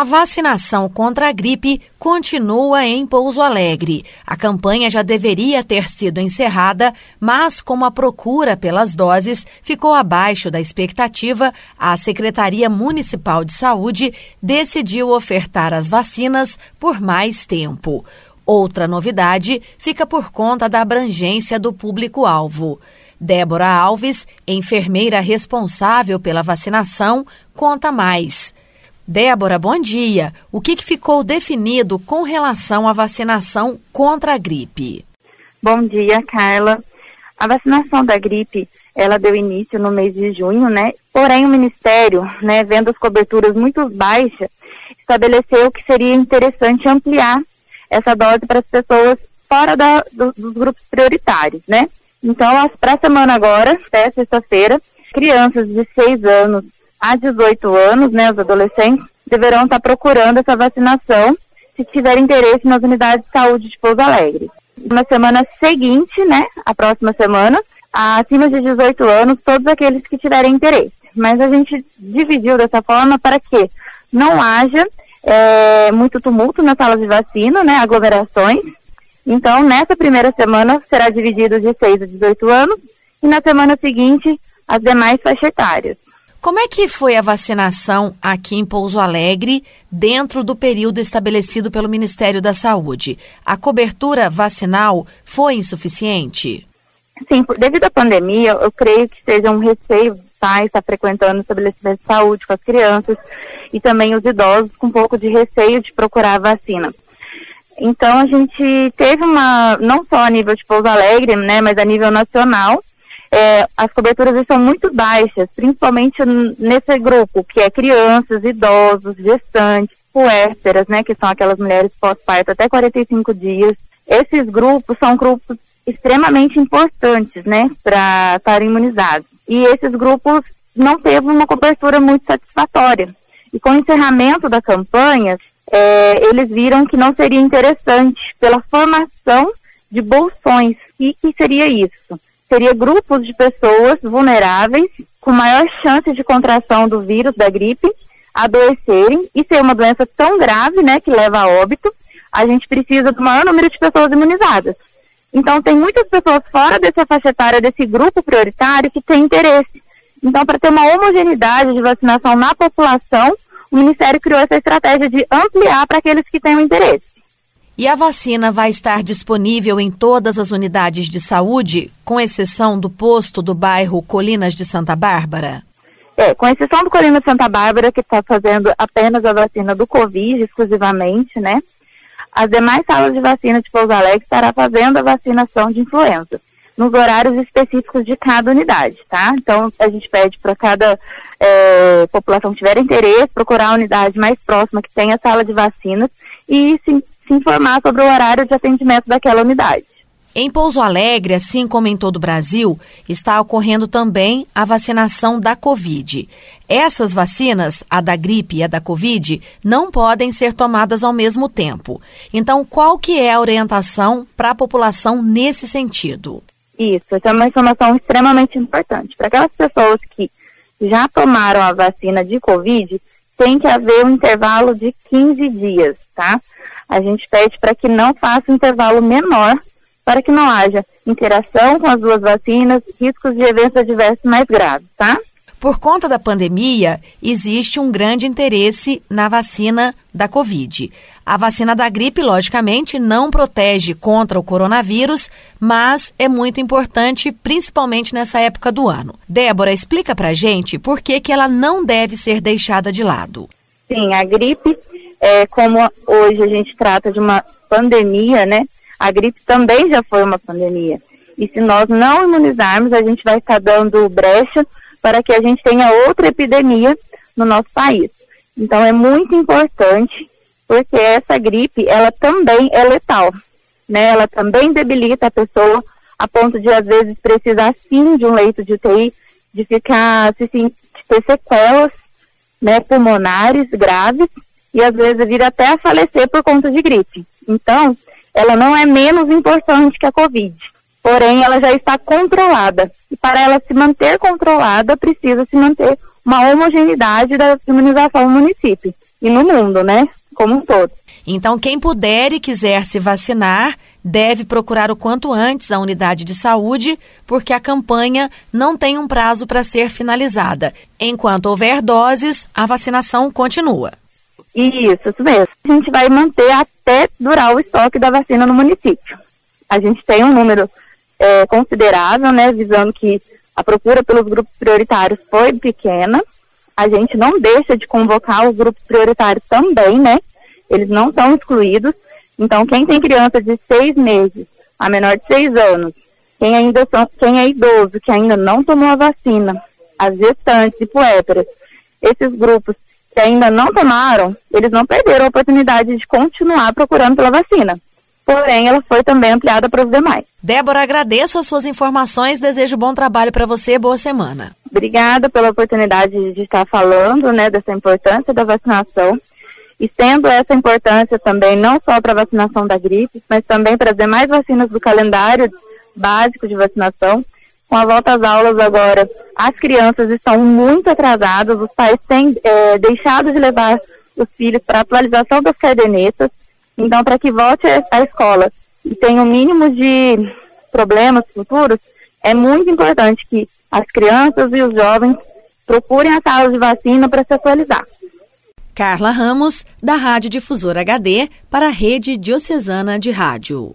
A vacinação contra a gripe continua em Pouso Alegre. A campanha já deveria ter sido encerrada, mas como a procura pelas doses ficou abaixo da expectativa, a Secretaria Municipal de Saúde decidiu ofertar as vacinas por mais tempo. Outra novidade fica por conta da abrangência do público-alvo. Débora Alves, enfermeira responsável pela vacinação, conta mais. Débora, bom dia. O que, que ficou definido com relação à vacinação contra a gripe? Bom dia, Carla. A vacinação da gripe, ela deu início no mês de junho, né? Porém, o Ministério, né, vendo as coberturas muito baixas, estabeleceu que seria interessante ampliar essa dose para as pessoas fora da, do, dos grupos prioritários, né? Então, para a semana agora, até sexta-feira, crianças de 6 anos a 18 anos, né, os adolescentes, deverão estar procurando essa vacinação se tiver interesse nas unidades de saúde de Pouso Alegre. Na semana seguinte, né, a próxima semana, acima de 18 anos, todos aqueles que tiverem interesse. Mas a gente dividiu dessa forma para que não haja é, muito tumulto na sala de vacina, né, aglomerações. Então, nessa primeira semana será dividido de 6 a 18 anos e na semana seguinte as demais faixas etárias. Como é que foi a vacinação aqui em Pouso Alegre dentro do período estabelecido pelo Ministério da Saúde? A cobertura vacinal foi insuficiente? Sim, devido à pandemia, eu creio que seja um receio tá, estar frequentando estabelecimento de saúde com as crianças e também os idosos com um pouco de receio de procurar a vacina. Então a gente teve uma, não só a nível de Pouso Alegre, né, mas a nível nacional, é, as coberturas estão muito baixas, principalmente nesse grupo, que é crianças, idosos, gestantes, puérperas, né, que são aquelas mulheres pós-parto até 45 dias. Esses grupos são grupos extremamente importantes, né, para estarem imunizados. E esses grupos não teve uma cobertura muito satisfatória. E com o encerramento da campanha, é, eles viram que não seria interessante pela formação de bolsões. E que seria isso? Seria grupos de pessoas vulneráveis com maior chance de contração do vírus da gripe adoecerem e ser uma doença tão grave, né, que leva a óbito, a gente precisa do maior número de pessoas imunizadas. Então, tem muitas pessoas fora dessa faixa etária, desse grupo prioritário, que têm interesse. Então, para ter uma homogeneidade de vacinação na população, o Ministério criou essa estratégia de ampliar para aqueles que têm interesse. E a vacina vai estar disponível em todas as unidades de saúde, com exceção do posto do bairro Colinas de Santa Bárbara? É, com exceção do Colinas de Santa Bárbara, que está fazendo apenas a vacina do Covid exclusivamente, né? As demais salas de vacina de Pouso Alegre estará fazendo a vacinação de influenza nos horários específicos de cada unidade, tá? Então, a gente pede para cada é, população que tiver interesse procurar a unidade mais próxima que tenha sala de vacinas e se se informar sobre o horário de atendimento daquela unidade. Em Pouso Alegre, assim como em todo o Brasil, está ocorrendo também a vacinação da Covid. Essas vacinas, a da gripe e a da Covid, não podem ser tomadas ao mesmo tempo. Então, qual que é a orientação para a população nesse sentido? Isso, essa é uma informação extremamente importante. Para aquelas pessoas que já tomaram a vacina de Covid, tem que haver um intervalo de 15 dias, tá? a gente pede para que não faça um intervalo menor, para que não haja interação com as duas vacinas, riscos de eventos adversos mais graves, tá? Por conta da pandemia, existe um grande interesse na vacina da Covid. A vacina da gripe, logicamente, não protege contra o coronavírus, mas é muito importante, principalmente nessa época do ano. Débora, explica pra gente por que, que ela não deve ser deixada de lado. Sim, a gripe é, como hoje a gente trata de uma pandemia, né? A gripe também já foi uma pandemia. E se nós não imunizarmos, a gente vai estar dando brecha para que a gente tenha outra epidemia no nosso país. Então é muito importante, porque essa gripe, ela também é letal, né? Ela também debilita a pessoa a ponto de às vezes precisar sim de um leito de UTI, de ficar, se, de ter sequelas, né, pulmonares graves e às vezes vir até a falecer por conta de gripe. Então, ela não é menos importante que a Covid, porém ela já está controlada. E para ela se manter controlada, precisa se manter uma homogeneidade da imunização no município e no mundo, né? Como um todo. Então, quem puder e quiser se vacinar, deve procurar o quanto antes a unidade de saúde, porque a campanha não tem um prazo para ser finalizada. Enquanto houver doses, a vacinação continua. Isso, isso mesmo. A gente vai manter até durar o estoque da vacina no município. A gente tem um número é, considerável, né, visando que a procura pelos grupos prioritários foi pequena. A gente não deixa de convocar os grupos prioritários também, né? Eles não são excluídos. Então, quem tem criança de seis meses a menor de seis anos, quem ainda são, quem é idoso, que ainda não tomou a vacina, as gestantes e puérperas, esses grupos que ainda não tomaram, eles não perderam a oportunidade de continuar procurando pela vacina. Porém, ela foi também ampliada para os demais. Débora, agradeço as suas informações, desejo bom trabalho para você, boa semana. Obrigada pela oportunidade de estar falando, né, dessa importância da vacinação. E sendo essa importância também não só para a vacinação da gripe, mas também para as demais vacinas do calendário básico de vacinação, com a volta às aulas agora, as crianças estão muito atrasadas, os pais têm é, deixado de levar os filhos para atualização das cadernetas. Então, para que volte à escola e tenha o um mínimo de problemas futuros, é muito importante que as crianças e os jovens procurem as salas de vacina para se atualizar. Carla Ramos, da Rádio Difusora HD, para a Rede Diocesana de Rádio.